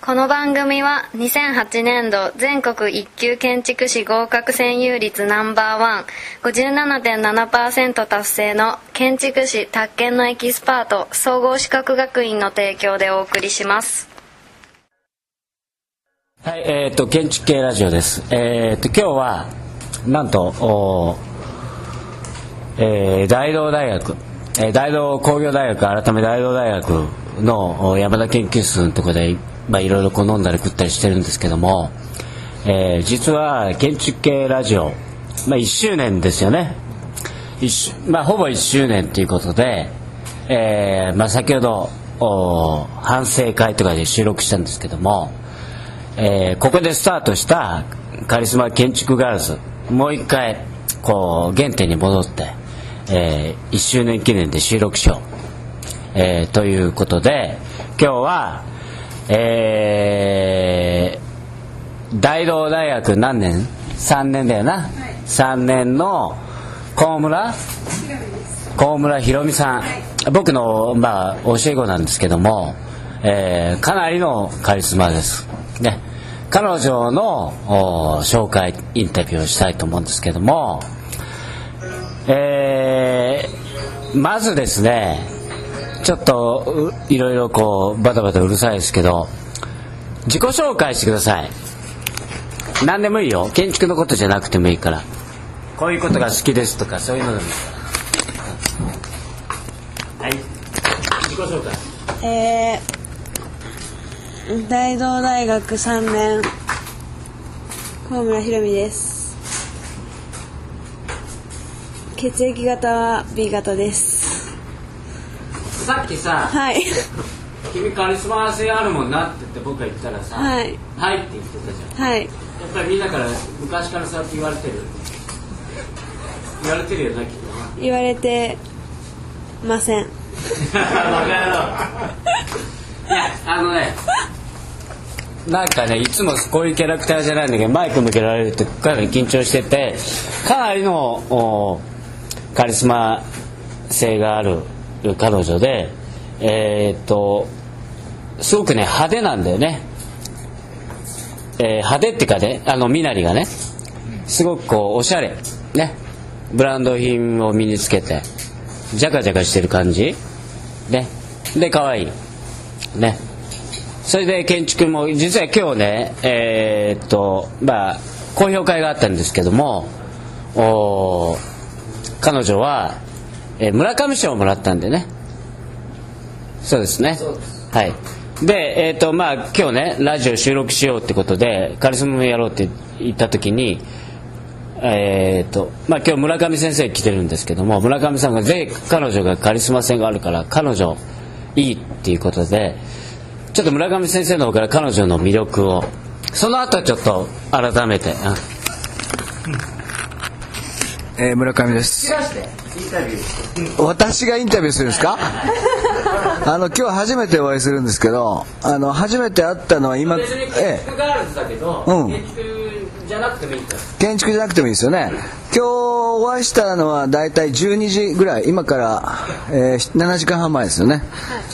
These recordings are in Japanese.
この番組は2008年度全国一級建築士合格占有率ナンバーワン57.7%達成の建築士宅建のエキスパート総合資格学院の提供でお送りしますはい、えっ、と建築系ラジオです。えっ、と今日はなんとお、えー大道大学、えー大道工業大学改め大道大学の山田研究室のところでまあいろいろこう飲んだり食ったりしてるんですけども、えー実は建築系ラジオまあ1周年ですよね。まあほぼ1周年ということで、えーまあ先ほどお反省会とかで収録したんですけども。えーここでスタートしたカリスマ建築ガールズもう一回こう原点に戻って、え1周年記念で収録しよう、えーということで今日は、えー大道大学何年 ?3 年だよな、3年の高村？高村ひろみさん、僕の、まあ、教え子なんですけども、えーかなりのカリスマです、ね、彼女のお紹介インタビューをしたいと思うんですけども、えーまずですねちょっといろいろこうバタバタうるさいですけど自己紹介してください。何でもいいよ。建築のことじゃなくてもいいから。こういうことが好きですとかそういうのでもいいから。はい。自己紹介。えー、大道大学3年。高村ひろみです。血液型は B 型です。さっきさはい君カリスマ性あるもんなって言って僕が言ったらさはい。はいって言ってたじゃん。はい。やっぱりみんなから昔からそうやって言われてる。言われてるよなきっとな。言われてません。いやあのねなんかねいつもこういうキャラクターじゃないんだけどマイク向けられるってかなり緊張しててかなりのおカリスマ性がある彼女でえーっとすごくね派手なんだよね、えー派手っていうかねあの身なりがねすごくこうおしゃれ。ね。ブランド品を身につけてジャカジャカしてる感じ。ね。で可愛い。ね。それで建築も実は今日ねえーっとまあ公表会があったんですけどもお彼女は、えー村上賞をもらったんでね。そうですね。はい。でえーっとまあ今日ねラジオ収録しようってことでカリスマもやろうって言った時にえーとまあ、今日村上先生来てるんですけども村上さんがぜひ彼女がカリスマ性があるから彼女いいっていうことでちょっと村上先生の方から彼女の魅力をその後ちょっと改めてえー村上です。私がインタビューするんですか？あの今日初めてお会いするんですけどあの初めて会ったのは今、ええ、ガールズだけどうん。建築じゃなくてもいい建築じゃなくてもいいですよね。今日お会いしたのは大体12時ぐらい今から、えー7時間半前ですよね、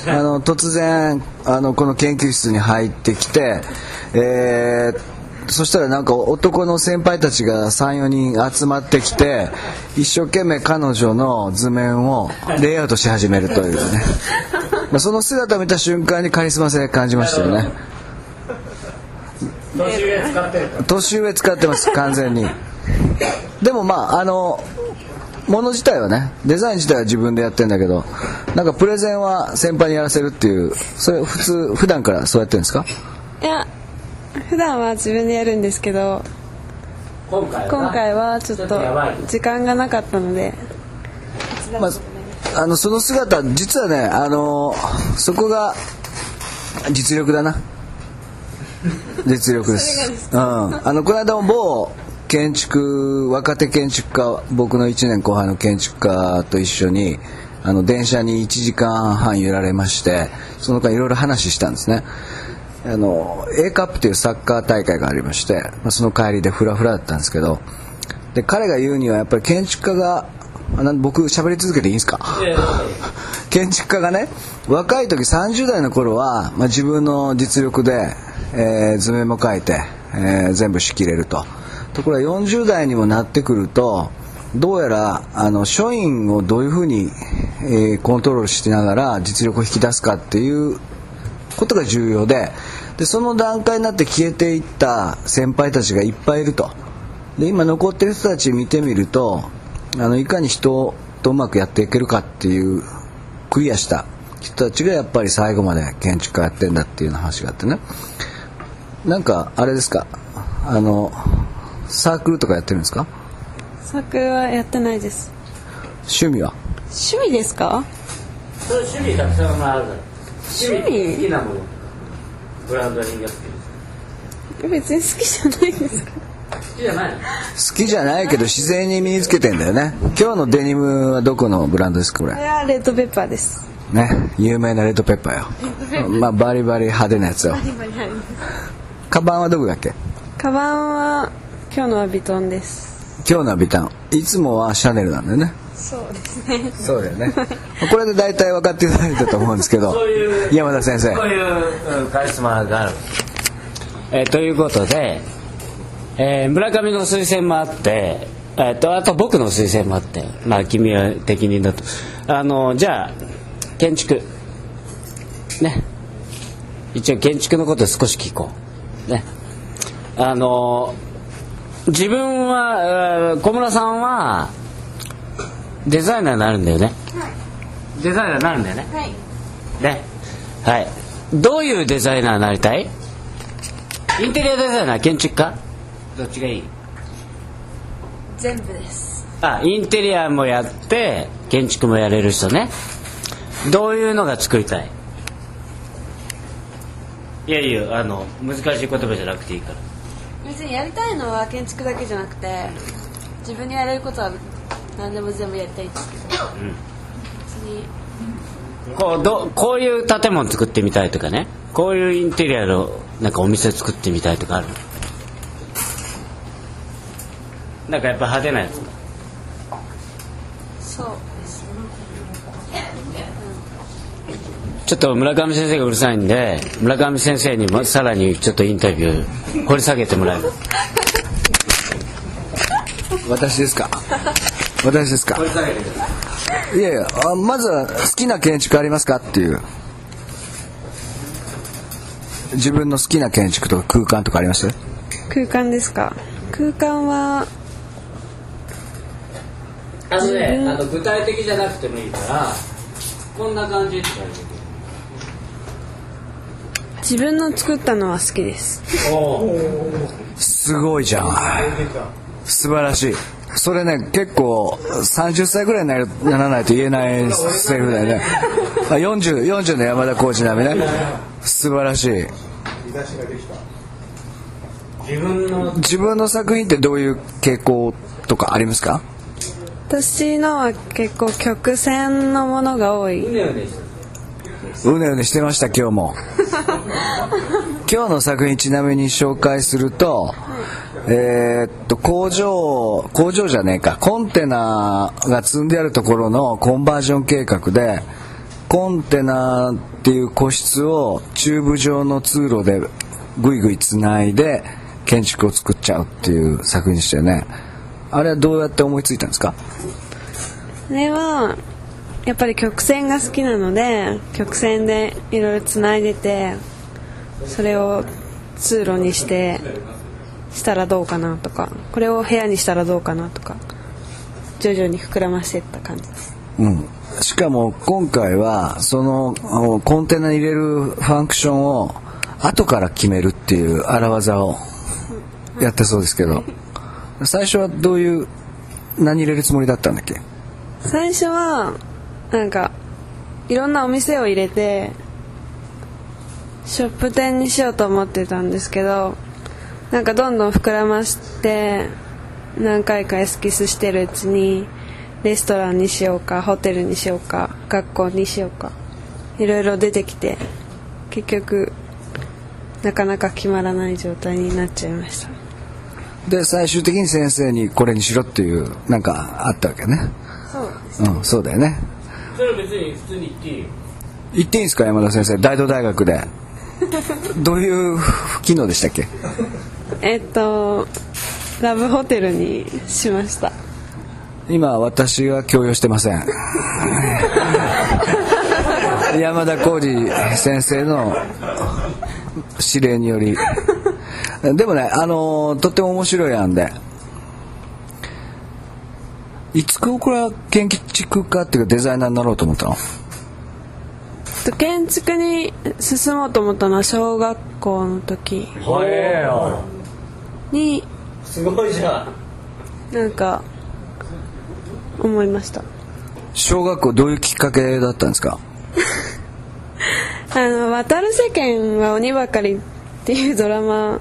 あの突然あのこの研究室に入ってきて、えーそしたらなんか男の先輩たちが34人集まってきて一生懸命彼女の図面をレイアウトし始めるというね。まあその姿を見た瞬間にカリスマ性感じましたよね。年上使ってる年上使ってます完全に。でもまああのもの自体はねデザイン自体は自分でやってんだけどなんかプレゼンは先輩にやらせるっていうそれ普通普段からそうやってるんですか？いや 普段は自分でやるんですけど今回は？今回はちょっと時間がなかったので。まあ、あのその姿実はねあのそこが実力だな。実力です。うん、あのこの間も某建築若手建築家僕の1年後輩の建築家と一緒にあの電車に1時間半揺られましてその間いろいろ話したんですねあの A カップというサッカー大会がありまして、まあ、その帰りでフラフラだったんですけどで彼が言うにはやっぱり建築家が僕喋り続けていいんですか？ええ 建築家がね若い時30代の頃は、まあ、自分の実力で、えー図面も描いて、えー全部仕切れると。ところが40代にもなってくるとどうやらあの署員をどういうふうに、えーコントロールしながら実力を引き出すかっていうことが重要ででその段階になって消えていった先輩たちがいっぱいいると。で今残ってる人たち見てみるとあのいかに人とうまくやっていけるかっていうクリアした人たちがやっぱり最後まで建築家やってんだっていうような話があってね。なんかあれですか？あのサークルとかやってるんですか？サークルはやってないです。趣味は？趣味ですか？そう趣味たくさんあるから趣味？好きなものブランド品が好き別に好きじゃないですか。好きじゃない。の好きじゃないけど自然に身につけてんだよね。今日のデニムはどこのブランドですかこれ？これはレッドペッパーです。ね有名なレッドペッパーよ。まあバリバリ派手なやつよ。カバンはどこだっけ？カバンは今日のはビトンです。今日のはビタン。いつもはシャネルなんだよねそうですね。そうだよね。これで大体分かっていただいたと思うんですけどそういう山田先生。そういううんカリスマがある、えーということで、えー村上の推薦もあって、えー、とあと僕の推薦もあってまあ君は適任だと。あのじゃあ建築。ね。一応建築のこと少し聞こう。ね。あの自分はえー小村さんはデザイナーになるんだよね、デザイナーになるんだよね。はい。ね。はい。どういうデザイナーになりたい？インテリアデザイナー建築家？どっちがいい？全部です。あインテリアもやって建築もやれる人ね。どういうのが作りたい？いやいやあの難しい言葉じゃなくていいから。別にやりたいのは建築だけじゃなくて自分にやれることは何でも全部やりたいんですけど、別にこうどこういう建物作ってみたいとかね。こういうインテリアのなんかお店作ってみたいとかある？なんかやっぱ派手なやつ？そうですね。ちょっと村上先生がうるさいんで村上先生にもさらにちょっとインタビュー掘り下げてもらいます私ですか？私ですか？いいやいやあまずは好きな建築ありますか？っていう。自分の好きな建築とか空間とかあります？空間ですか？空間はあのねあの具体的じゃなくてもいいからこんな感じとか自分の作ったのは好きです。おおすごいじゃん。素晴らしいそれね結構30歳ぐらいになるならないと言えないセリフだよね。あ 40, 40の山田浩二並みね。素晴らしい。自分の自分の作品ってどういう傾向とかありますか？私のは結構曲線のものが多い。うねうねしてうねうねしてました今日も。今日の作品ちなみに紹介するとえーっと工場工場じゃねえか。コンテナが積んであるところのコンバージョン計画でコンテナっていう個室をチューブ状の通路でぐいぐいつないで建築を作っちゃうっていう作品でしたよね。あれはどうやって思いついたんですか？あれはやっぱり曲線が好きなので曲線でいろいろつないでてそれを通路にしてしたらどうかなとかこれを部屋にしたらどうかなとか徐々に膨らましていった感じです。うん、しかも今回はそのおコンテナに入れるファンクションを後から決めるっていう荒技をやったそうですけど。最初はどういう何入れるつもりだったんだっけ？最初はなんかいろんなお店を入れてショップ店にしようと思ってたんですけどなんかどんどん膨らまして何回かエスキスしてるうちにレストランにしようかホテルにしようか学校にしようかいろいろ出てきて結局なかなか決まらない状態になっちゃいました。で最終的に先生にこれにしろっていうなんかあったわけね。そううんそうだよね。それは別に普通に言っていいよ。言っていいんですか山田先生。大同大学でどういう機能でしたっけ？えっとラブホテルにしました。今私は強要してません。山田浩二先生の指令により。でもねあのとっても面白い案で。いつこれは建築家っていうかデザイナーになろうと思ったの？と建築に進もうと思ったのは小学校の時。にすごいじゃん。なんか思いました。小学校どういうきっかけだったんですか？あの「渡る世間は鬼ばかり」っていうドラマ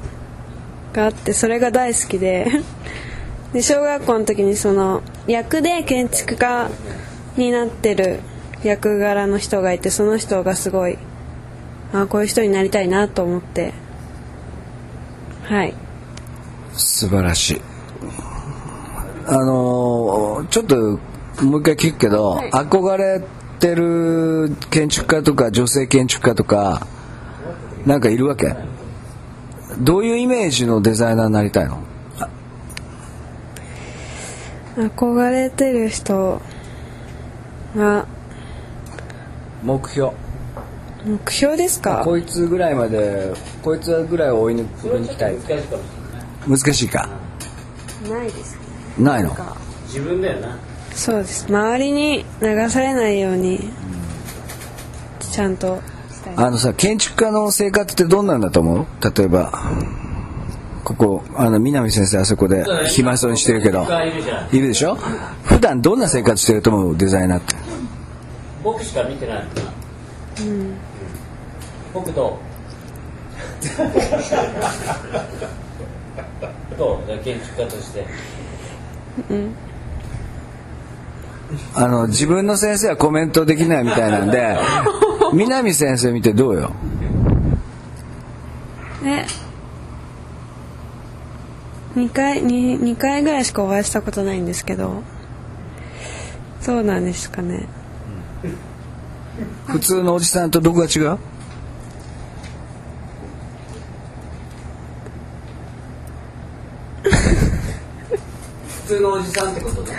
があってそれが大好きで。で小学校の時にその役で建築家になってる役柄の人がいてその人がすごいあこういう人になりたいなと思って。はい。素晴らしい。あのーちょっともう一回聞くけど、はい。憧れてる建築家とか女性建築家とかなんかいるわけ？どういうイメージのデザイナーになりたいの？憧れてる人は目標。目標ですか？こいつぐらいまでこいつぐらいを追い抜きたい。難しいか？ないですないの？か。自分だよな。そうです。周りに流されないようにちゃんとあのさ建築家の生活ってどんなんだと思う？例えばここあの南先生あそこで暇そうにしてるけど。いるでしょ？普段どんな生活してると思う？デザイナーって。僕しか見てないうん。僕どうどう建築家として。あの自分の先生はコメントできないみたいなんで 南先生見てどうよ？え。2回に2回ぐらいしかお会いしたことないんですけど。そうなんですかね普通のおじさんとどこが違う？普通のおじさんってことだ。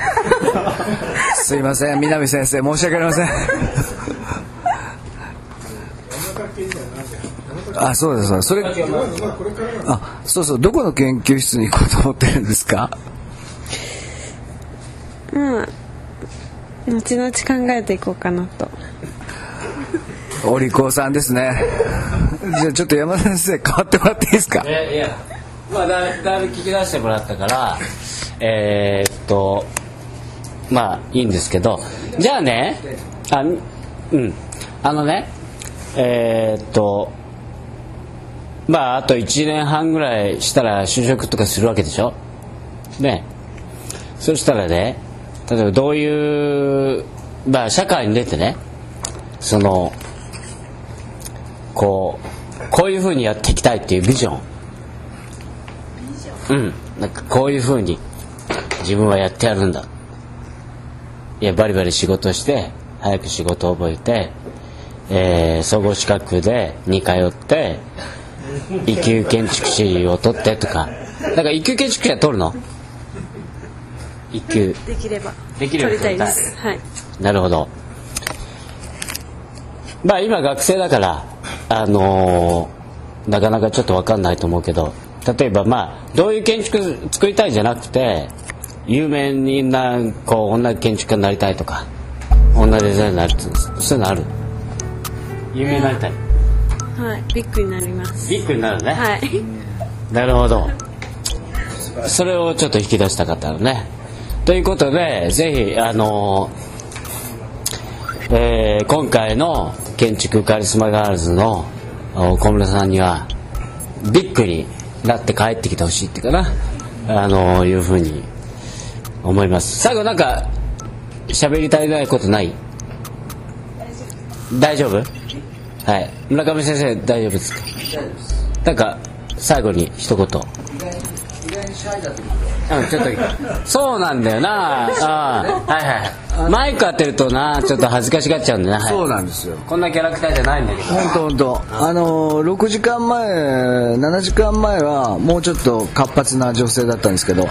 すいません南先生申し訳ありません。あそうですそうですそれあそうそうどこの研究室に行こうと思ってるんですか？まあ後々考えていこうかなとお利口さんですね。じゃあちょっと山田先生変わってもらっていいですか？えいや。まあだだいぶ聞き出してもらったからえーっとまあいいんですけど。じゃあねあうん。あのねえーっとまああと1年半ぐらいしたら就職とかするわけでしょ？ね。そしたらね例えばどういうまあ社会に出てねそのこうこういうふうにやっていきたいっていうビジョン。うん。なんかこういうふうに自分はやってやるんだ。いやバリバリ仕事して早く仕事を覚えて、えー総合資格でに通って一級建築士を取ってとか。なんか一級建築士は取るの？一級。できれば。できれば。取りたいです。はい。なるほど。まあ今学生だからあのーなかなかちょっと分かんないと思うけど例えばまあどういう建築作りたいんじゃなくて有名になこう女建築家になりたいとか女デザイナーになるってそういうのある？有名になりたい？はいビッグになります。ビッグになるね、はい。なるほど。それをちょっと引き出したかったのね。ということでぜひあのーえー今回の建築カリスマガールズの小室さんにはビッグになって帰ってきてほしいっていうかな。あのーいうふうに思います。最後なんか喋り足りないことない？大丈夫？はい。村上先生大丈夫ですか？なんか最後に一言。うん、ちょっと、そうなんだよな。あはいはい。マイク当てるとな、ちょっと恥ずかしがっちゃうんだよな。はいそうなんですよこんなキャラクターじゃないんだけど。本当本当あのー6時間前7時間前はもうちょっと活発な女性だったんですけど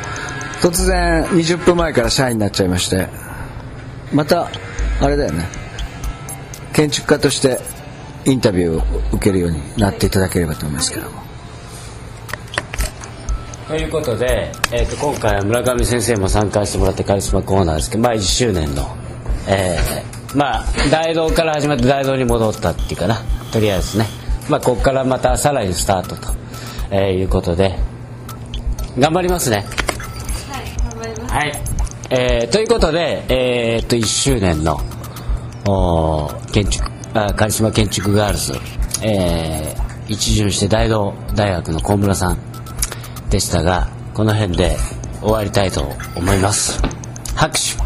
突然20分前から社員になっちゃいましてまたあれだよね建築家としてインタビューを受けるようになっていただければと思いますけどもということで、えー、と今回は村上先生も参加してもらってカリスマコーナーですけど、まあ、1周年の、えーまあ大道から始まって大道に戻ったっていうかな。とりあえずね、まあ、ここからまたさらにスタートと、えーいうことで。頑張りますね。はい、えーということで、えー、と1周年のおー建築あカリスマ建築ガールズ、えー一巡して大道大学の小村さんでしたがこの辺で終わりたいと思います。拍手。